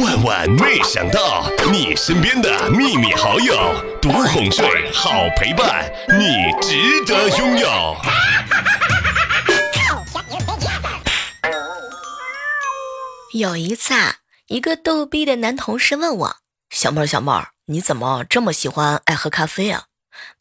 万万没想到，你身边的秘密好友，独哄睡，好陪伴，你值得拥有。有一次啊，一个逗逼的男同事问我：“小妹儿，小妹儿，你怎么这么喜欢爱喝咖啡啊？”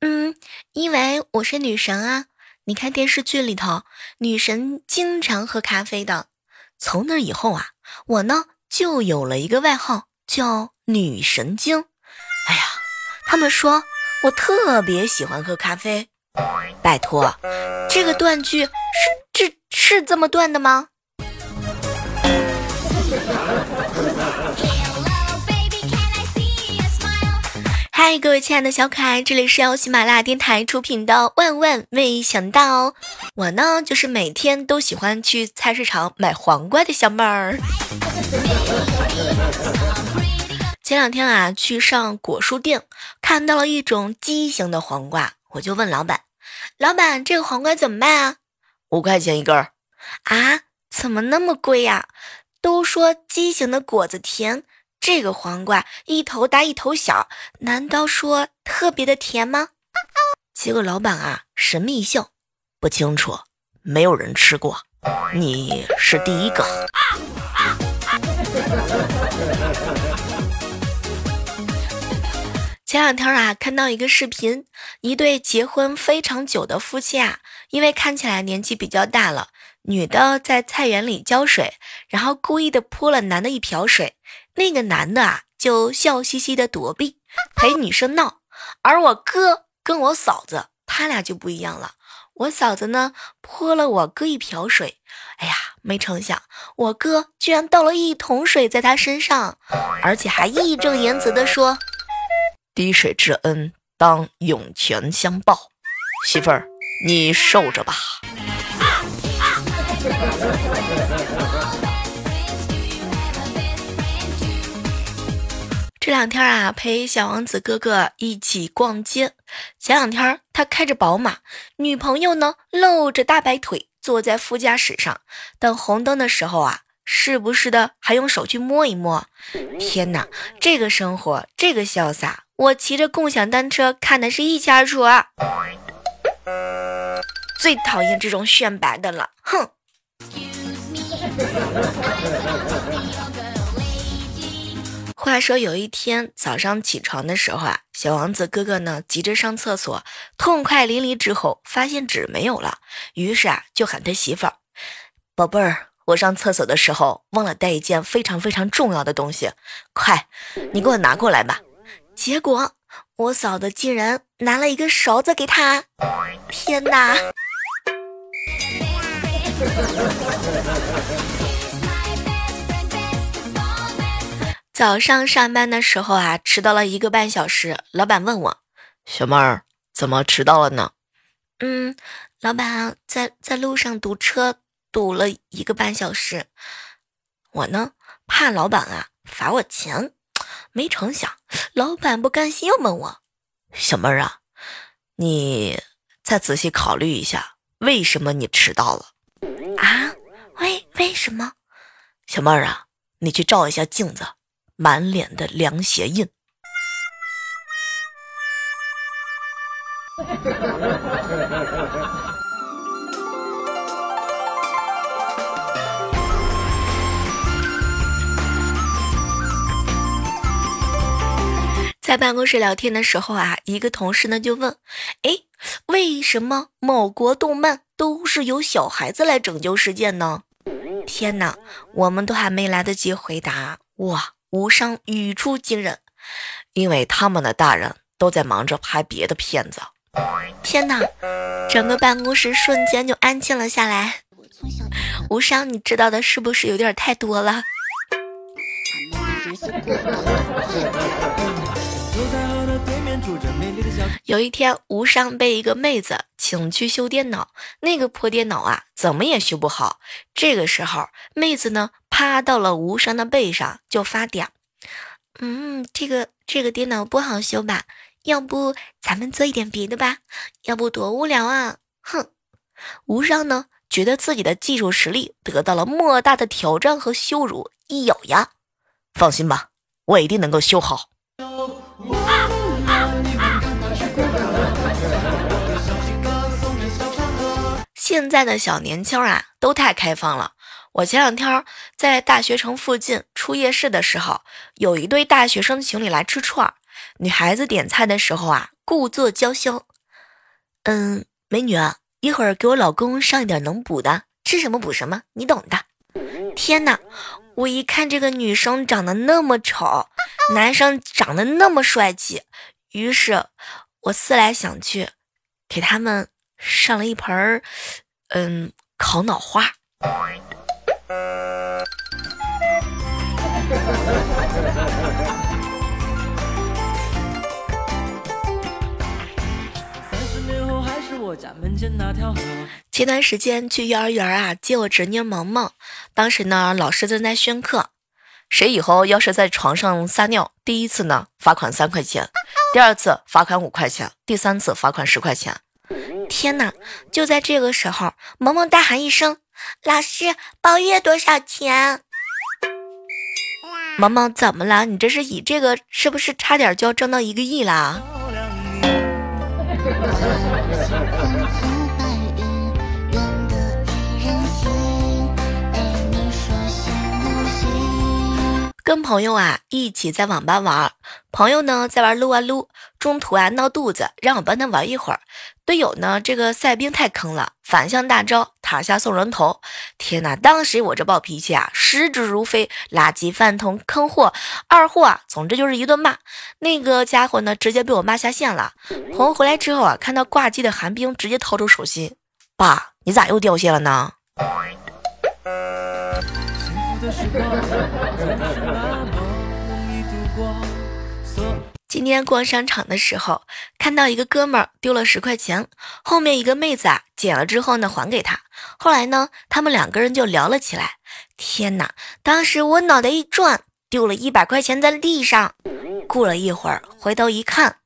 嗯，因为我是女神啊！你看电视剧里头，女神经常喝咖啡的。从那以后啊，我呢就有了一个外号，叫女神经。哎呀，他们说我特别喜欢喝咖啡。拜托，这个断句是这是这么断的吗？嗨，各位亲爱的小可爱，这里是由喜马拉雅电台出品的《万万没想到》，我呢就是每天都喜欢去菜市场买黄瓜的小妹儿。前两天啊，去上果蔬店，看到了一种畸形的黄瓜，我就问老板：“老板，这个黄瓜怎么卖啊？”五块钱一根儿。啊？怎么那么贵呀？都说畸形的果子甜。这个黄瓜一头大一头小，难道说特别的甜吗？结果老板啊神秘一笑，不清楚，没有人吃过，你是第一个。前两天啊看到一个视频，一对结婚非常久的夫妻啊，因为看起来年纪比较大了，女的在菜园里浇水，然后故意的泼了男的一瓢水。那个男的啊，就笑嘻嘻的躲避，陪女生闹。而我哥跟我嫂子，他俩就不一样了。我嫂子呢，泼了我哥一瓢水，哎呀，没成想我哥居然倒了一桶水在他身上，而且还义正言辞的说：“滴水之恩，当涌泉相报。”媳妇儿，你受着吧。这两天啊，陪小王子哥哥一起逛街。前两天他开着宝马，女朋友呢露着大白腿坐在副驾驶上。等红灯的时候啊，时不时的还用手去摸一摸。天哪，这个生活，这个潇洒，我骑着共享单车看的是一清二楚啊！最讨厌这种炫白的了，哼！话说有一天早上起床的时候啊，小王子哥哥呢急着上厕所，痛快淋漓之后发现纸没有了，于是啊就喊他媳妇儿：“宝贝儿，我上厕所的时候忘了带一件非常非常重要的东西，快，你给我拿过来吧。”结果我嫂子竟然拿了一个勺子给他，天哪！早上上班的时候啊，迟到了一个半小时。老板问我：“小妹儿，怎么迟到了呢？”嗯，老板在在路上堵车，堵了一个半小时。我呢，怕老板啊罚我钱，没成想，老板不甘心，又问我：“小妹儿啊，你再仔细考虑一下，为什么你迟到了？”啊？为为什么？小妹儿啊，你去照一下镜子。满脸的凉鞋印。在办公室聊天的时候啊，一个同事呢就问：“哎，为什么某国动漫都是由小孩子来拯救世界呢？”天哪，我们都还没来得及回答，哇！无伤语出惊人，因为他们的大人都在忙着拍别的片子。天哪，整个办公室瞬间就安静了下来。无伤，你知道的是不是有点太多了？有一天，无伤被一个妹子请去修电脑，那个破电脑啊，怎么也修不好。这个时候，妹子呢？趴到了无伤的背上就发嗲，嗯，这个这个电脑不好修吧？要不咱们做一点别的吧？要不多无聊啊！哼，无伤呢，觉得自己的技术实力得到了莫大的挑战和羞辱，一咬牙，放心吧，我一定能够修好。现在的小年轻啊，都太开放了。我前两天在大学城附近出夜市的时候，有一对大学生情侣来吃串儿。女孩子点菜的时候啊，故作娇羞：“嗯，美女，一会儿给我老公上一点能补的，吃什么补什么，你懂的。”天哪！我一看这个女生长得那么丑，男生长得那么帅气，于是我思来想去，给他们上了一盆儿，嗯，烤脑花。前段时间去幼儿园啊接我侄女萌萌，当时呢老师正在宣课，谁以后要是在床上撒尿，第一次呢罚款三块钱，第二次罚款五块钱，第三次罚款十块钱。天哪！就在这个时候，萌萌大喊一声。老师，包月多少钱？萌萌怎么了？你这是以这个是不是差点就要挣到一个亿啦？跟朋友啊一起在网吧玩，朋友呢在玩撸啊撸，中途啊闹肚子，让我帮他玩一会儿。队友呢这个赛兵太坑了，反向大招塔下送人头。天哪，当时我这暴脾气啊，食指如飞，垃圾饭桶坑货二货啊，总之就是一顿骂。那个家伙呢直接被我骂下线了。朋友回来之后啊，看到挂机的寒冰，直接掏出手心，爸，你咋又掉线了呢？今天逛商场的时候，看到一个哥们儿丢了十块钱，后面一个妹子啊捡了之后呢还给他。后来呢，他们两个人就聊了起来。天哪！当时我脑袋一转，丢了一百块钱在地上。过了一会儿，回头一看，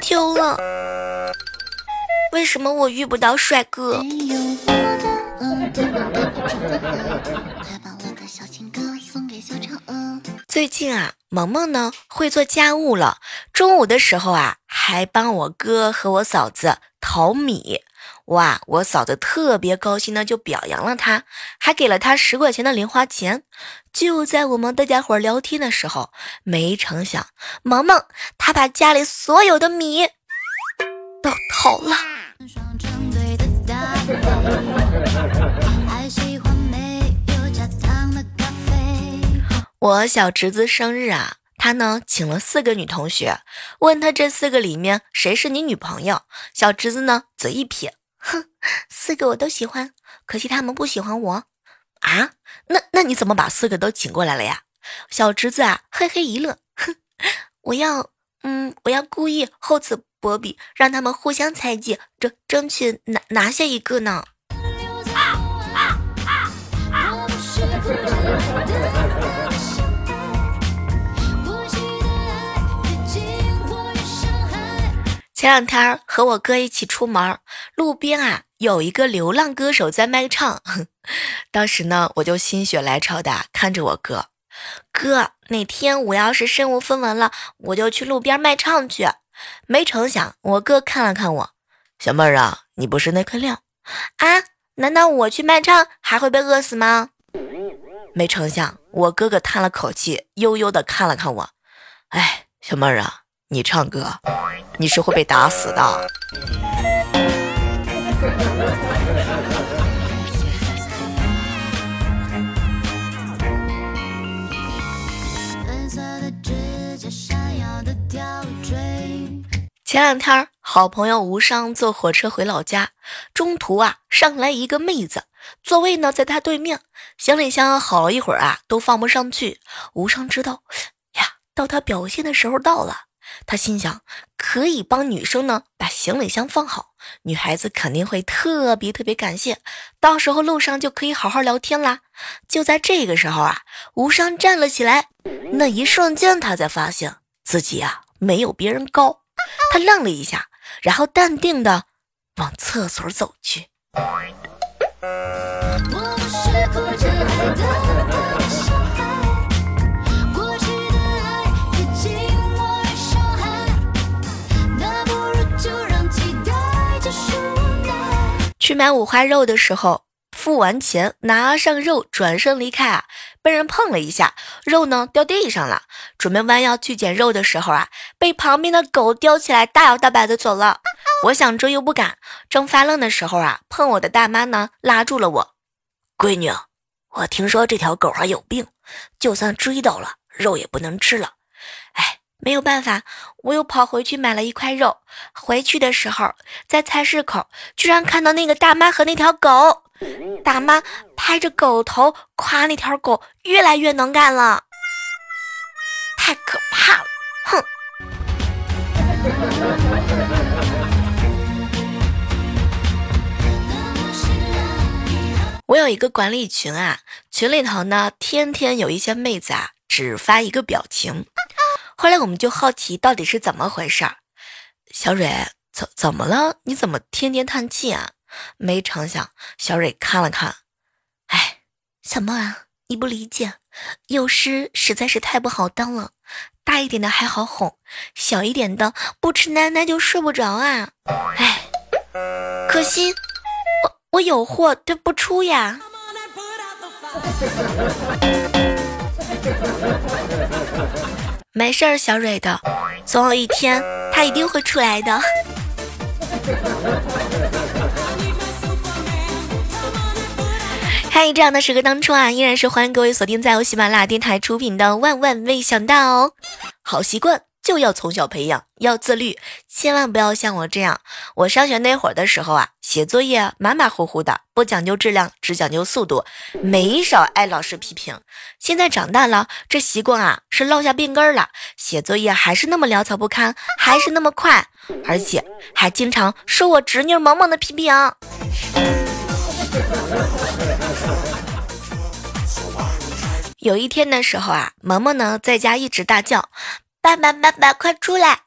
丢了。为什么我遇不到帅哥？最近啊，萌萌呢会做家务了。中午的时候啊，还帮我哥和我嫂子淘米。哇，我嫂子特别高兴的就表扬了他，还给了他十块钱的零花钱。就在我们大家伙聊天的时候，没成想，萌萌她把家里所有的米都淘了。我小侄子生日啊，他呢请了四个女同学，问他这四个里面谁是你女朋友？小侄子呢嘴一撇，哼，四个我都喜欢，可惜他们不喜欢我啊。那那你怎么把四个都请过来了呀？小侄子啊嘿嘿一乐，哼，我要嗯我要故意厚此薄彼，让他们互相猜忌，争争取拿拿下一个呢。前两天和我哥一起出门，路边啊有一个流浪歌手在卖唱。当时呢，我就心血来潮的看着我哥，哥哪天我要是身无分文了，我就去路边卖唱去。没成想，我哥看了看我，小妹儿啊，你不是那颗料啊？难道我去卖唱还会被饿死吗？没成想，我哥哥叹了口气，悠悠的看了看我，哎，小妹儿啊。你唱歌，你是会被打死的。前两天，好朋友无伤坐火车回老家，中途啊，上来一个妹子，座位呢在他对面，行李箱好了一会儿啊，都放不上去。无伤知道，呀，到他表现的时候到了。他心想，可以帮女生呢把行李箱放好，女孩子肯定会特别特别感谢，到时候路上就可以好好聊天啦。就在这个时候啊，无伤站了起来，那一瞬间他才发现自己啊没有别人高，他愣了一下，然后淡定的往厕所走去。去买五花肉的时候，付完钱拿上肉转身离开啊，被人碰了一下，肉呢掉地上了。准备弯腰去捡肉的时候啊，被旁边的狗叼起来，大摇大摆的走了。我想追又不敢，正发愣的时候啊，碰我的大妈呢拉住了我，闺女，我听说这条狗还有病，就算追到了，肉也不能吃了。没有办法，我又跑回去买了一块肉。回去的时候，在菜市口居然看到那个大妈和那条狗。大妈拍着狗头夸那条狗越来越能干了，太可怕了！哼。我有一个管理群啊，群里头呢，天天有一些妹子啊，只发一个表情。后来我们就好奇到底是怎么回事儿，小蕊怎怎么了？你怎么天天叹气啊？没成想，小蕊看了看，哎，小梦啊，你不理解，幼师实在是太不好当了。大一点的还好哄，小一点的不吃奶奶就睡不着啊。哎，可惜我我有货推不出呀。没事儿，小蕊的，总有一天他一定会出来的。嗨，这样的时刻当中啊，依然是欢迎各位锁定在由喜马拉雅电台出品的《万万没想到》好习惯。就要从小培养，要自律，千万不要像我这样。我上学那会儿的时候啊，写作业马马虎虎的，不讲究质量，只讲究速度，没少挨老师批评。现在长大了，这习惯啊是落下病根了，写作业还是那么潦草不堪，还是那么快，而且还经常受我侄女萌萌的批评。有一天的时候啊，萌萌呢在家一直大叫。爸爸，爸爸，快出来！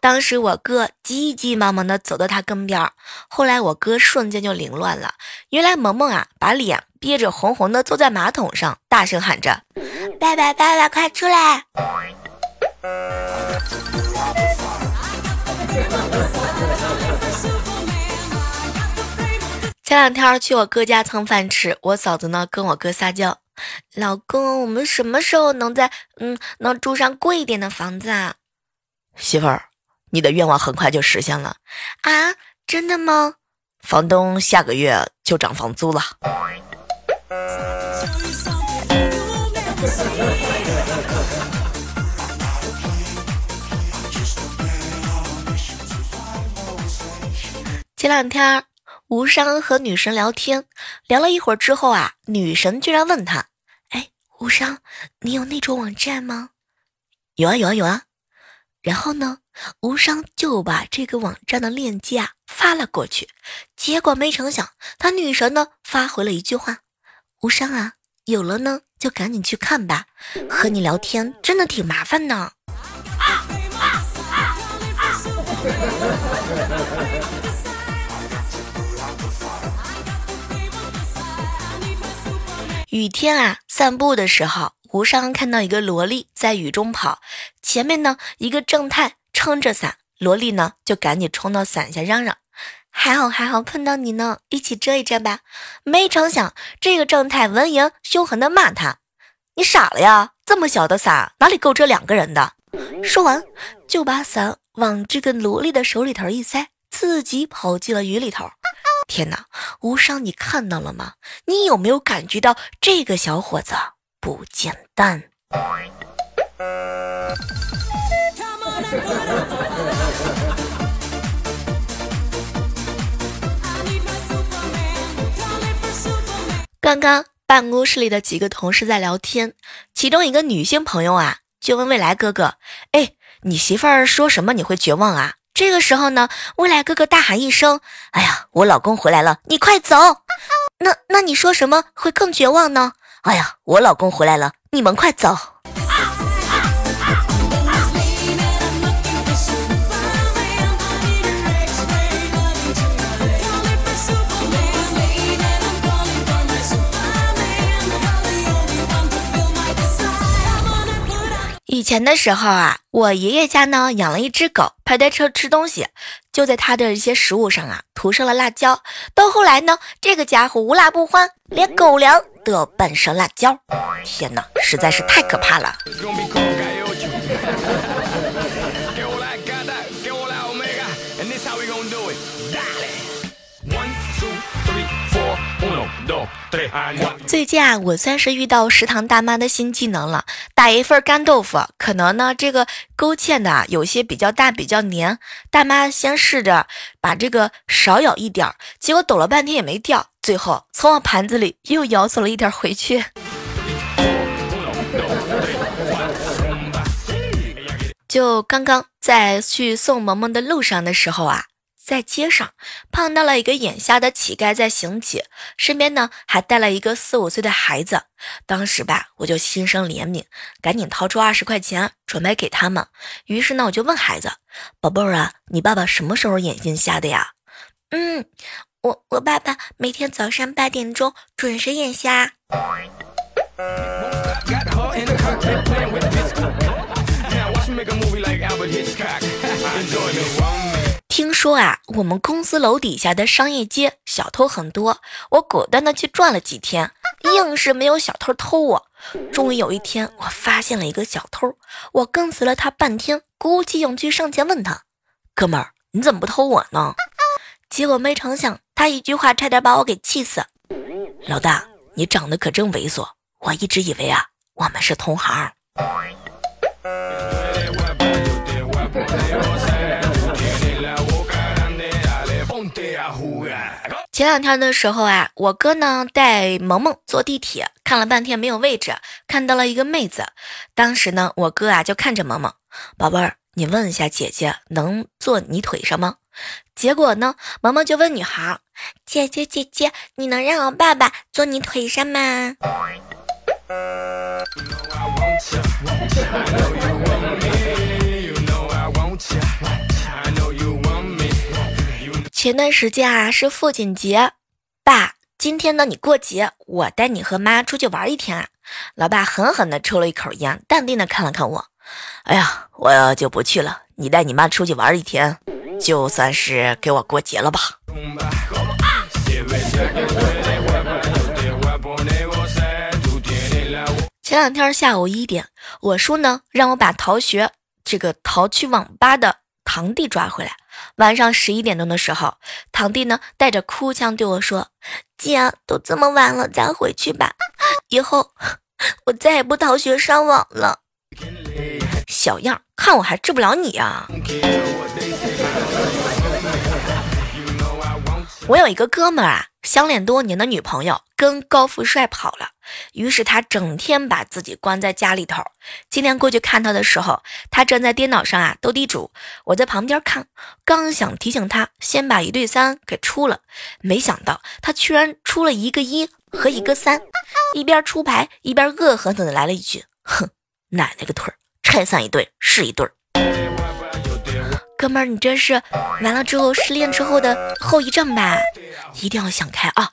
当时我哥急急忙忙的走到他跟边儿，后来我哥瞬间就凌乱了。原来萌萌啊，把脸憋着红红的坐在马桶上，大声喊着：“爸爸，爸爸，快出来！”前两天去我哥家蹭饭吃，我嫂子呢跟我哥撒娇。老公，我们什么时候能在嗯能住上贵一点的房子啊？媳妇儿，你的愿望很快就实现了啊！真的吗？房东下个月就涨房租了。前两天。无伤和女神聊天，聊了一会儿之后啊，女神居然问他：“哎，无伤，你有那种网站吗？”“有啊，有啊，有啊。”然后呢，无伤就把这个网站的链接啊发了过去。结果没成想，他女神呢发回了一句话：“无伤啊，有了呢就赶紧去看吧，和你聊天真的挺麻烦的。” 雨天啊，散步的时候，无伤看到一个萝莉在雨中跑，前面呢一个正太撑着伞，萝莉呢就赶紧冲到伞下嚷嚷：“还好还好，碰到你呢，一起遮一遮吧。”没成想，这个正太闻言凶狠的骂他：“你傻了呀？这么小的伞哪里够遮两个人的？”说完就把伞往这个萝莉的手里头一塞，自己跑进了雨里头。天哪，无伤，你看到了吗？你有没有感觉到这个小伙子不简单？刚刚办公室里的几个同事在聊天，其中一个女性朋友啊，就问未来哥哥：“哎，你媳妇儿说什么你会绝望啊？”这个时候呢，未来哥哥大喊一声：“哎呀，我老公回来了，你快走！”那那你说什么会更绝望呢？哎呀，我老公回来了，你们快走！前的时候啊，我爷爷家呢养了一只狗，派它吃吃东西，就在它的一些食物上啊涂上了辣椒。到后来呢，这个家伙无辣不欢，连狗粮都要拌上辣椒。天哪，实在是太可怕了！最近啊，我算是遇到食堂大妈的新技能了。打一份干豆腐，可能呢这个勾芡的有些比较大，比较黏。大妈先试着把这个少舀一点儿，结果抖了半天也没掉，最后从我盘子里又舀走了一点回去。就刚刚在去送萌萌的路上的时候啊。在街上碰到了一个眼瞎的乞丐在行乞，身边呢还带了一个四五岁的孩子。当时吧，我就心生怜悯，赶紧掏出二十块钱准备给他们。于是呢，我就问孩子：“宝贝儿啊，你爸爸什么时候眼睛瞎的呀？”“嗯，我我爸爸每天早上八点钟准时眼瞎。”说啊，我们公司楼底下的商业街小偷很多，我果断的去转了几天，硬是没有小偷偷我。终于有一天，我发现了一个小偷，我跟随了他半天，鼓起勇气上前问他：“哥们儿，你怎么不偷我呢？”结果没成想，他一句话差点把我给气死。老大，你长得可真猥琐，我一直以为啊，我们是同行。前两天的时候啊，我哥呢带萌萌坐地铁，看了半天没有位置，看到了一个妹子。当时呢，我哥啊就看着萌萌，宝贝儿，你问一下姐姐能坐你腿上吗？结果呢，萌萌就问女孩，姐姐姐姐，你能让我爸爸坐你腿上吗？前段时间啊是父亲节，爸，今天呢你过节，我带你和妈出去玩一天啊。老爸狠狠地抽了一口烟，淡定地看了看我，哎呀，我就不去了。你带你妈出去玩一天，就算是给我过节了吧。前两天下午一点，我叔呢让我把逃学这个逃去网吧的堂弟抓回来。晚上十一点钟的时候，堂弟呢带着哭腔对我说：“姐，都这么晚了，咱回去吧。以后我再也不逃学上网了。”小样，看我还治不了你啊！我有一个哥们儿啊，相恋多年的女朋友跟高富帅跑了，于是他整天把自己关在家里头。今天过去看他的时候，他正在电脑上啊斗地主，我在旁边看，刚想提醒他先把一对三给出了，没想到他居然出了一个一和一个三，一边出牌一边恶狠狠的来了一句：“哼，奶奶个腿儿，拆散一对是一对。”哥们儿，你这是完了之后失恋之后的后遗症吧？一定要想开啊！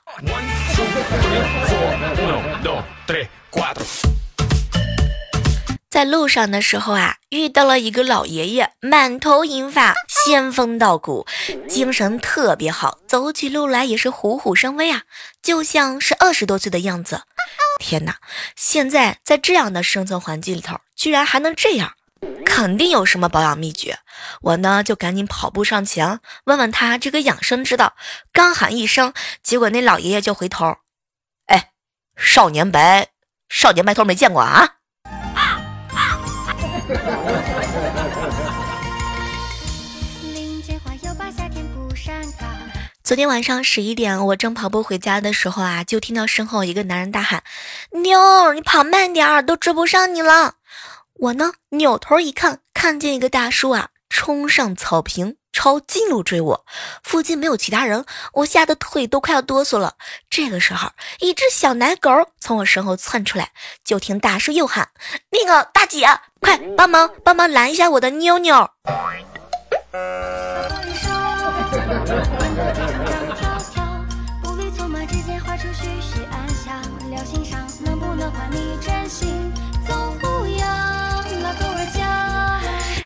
在路上的时候啊，遇到了一个老爷爷，满头银发，仙风道骨，精神特别好，走起路来也是虎虎生威啊，就像是二十多岁的样子。天哪，现在在这样的生存环境里头，居然还能这样！肯定有什么保养秘诀，我呢就赶紧跑步上前问问他这个养生之道。刚喊一声，结果那老爷爷就回头，哎，少年白，少年白头没见过啊！昨天晚上十一点，我正跑步回家的时候啊，就听到身后一个男人大喊：“妞，你跑慢点儿，都追不上你了。”我呢，扭头一看，看见一个大叔啊，冲上草坪，朝近路追我。附近没有其他人，我吓得腿都快要哆嗦了。这个时候，一只小奶狗从我身后窜出来，就听大叔又喊：“那个大姐，快帮忙帮忙拦一下我的妞妞！”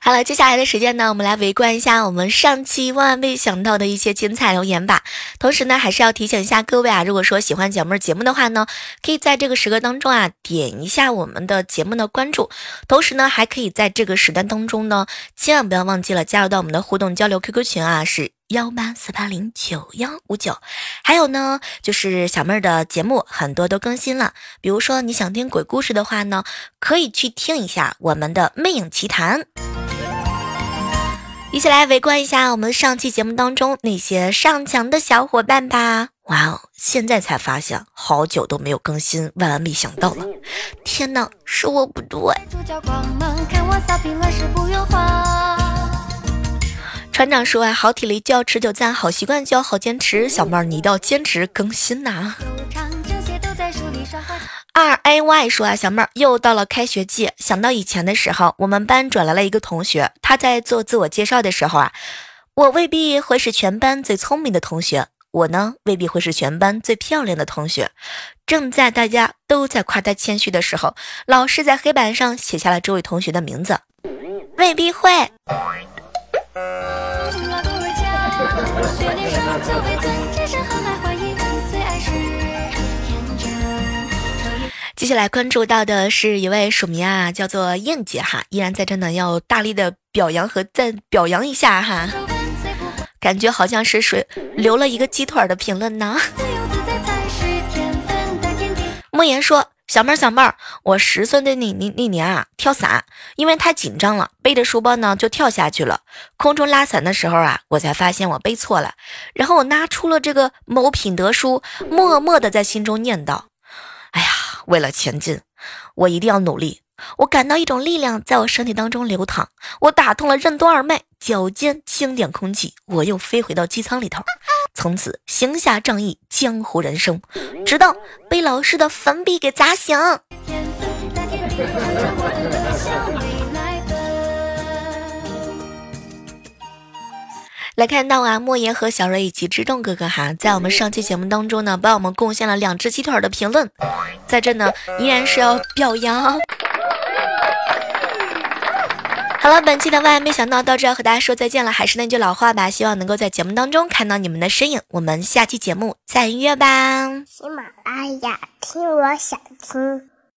好了，接下来的时间呢，我们来围观一下我们上期万万没想到的一些精彩留言吧。同时呢，还是要提醒一下各位啊，如果说喜欢小妹儿节目的话呢，可以在这个时刻当中啊，点一下我们的节目的关注。同时呢，还可以在这个时段当中呢，千万不要忘记了加入到我们的互动交流 QQ 群啊，是。幺八四八零九幺五九，还有呢，就是小妹儿的节目很多都更新了。比如说，你想听鬼故事的话呢，可以去听一下我们的《魅影奇谈》。一起来围观一下我们上期节目当中那些上墙的小伙伴吧！哇哦，现在才发现，好久都没有更新，万万没想到了！天哪，是我不对。船长说啊，好体力就要持久战，好习惯就要好坚持。小妹儿，你一定要坚持更新呐。二 A Y 说啊，小妹儿又到了开学季，想到以前的时候，我们班转来了一个同学，他在做自我介绍的时候啊，我未必会是全班最聪明的同学，我呢未必会是全班最漂亮的同学。正在大家都在夸他谦虚的时候，老师在黑板上写下了这位同学的名字，未必会。接下来关注到的是一位署名啊，叫做燕姐哈，依然在这呢，要大力的表扬和赞表扬一下哈，感觉好像是谁留了一个鸡腿的评论呢。莫言说。小妹儿，小妹儿，我十岁的那那那年啊，跳伞，因为太紧张了，背着书包呢就跳下去了。空中拉伞的时候啊，我才发现我背错了。然后我拿出了这个某品德书，默默的在心中念叨：“哎呀，为了前进，我一定要努力。”我感到一种力量在我身体当中流淌，我打通了任督二脉，脚尖轻点空气，我又飞回到机舱里头，从此行侠仗义，江湖人生，直到被老师的粉笔给砸醒。来看到啊，莫言和小瑞以及知动哥哥哈，在我们上期节目当中呢，帮我们贡献了两只鸡腿的评论，在这呢，依然是要表扬。好了，本期的万万没想到到这要和大家说再见了。还是那句老话吧，希望能够在节目当中看到你们的身影。我们下期节目再约吧。喜马拉雅听，我想听。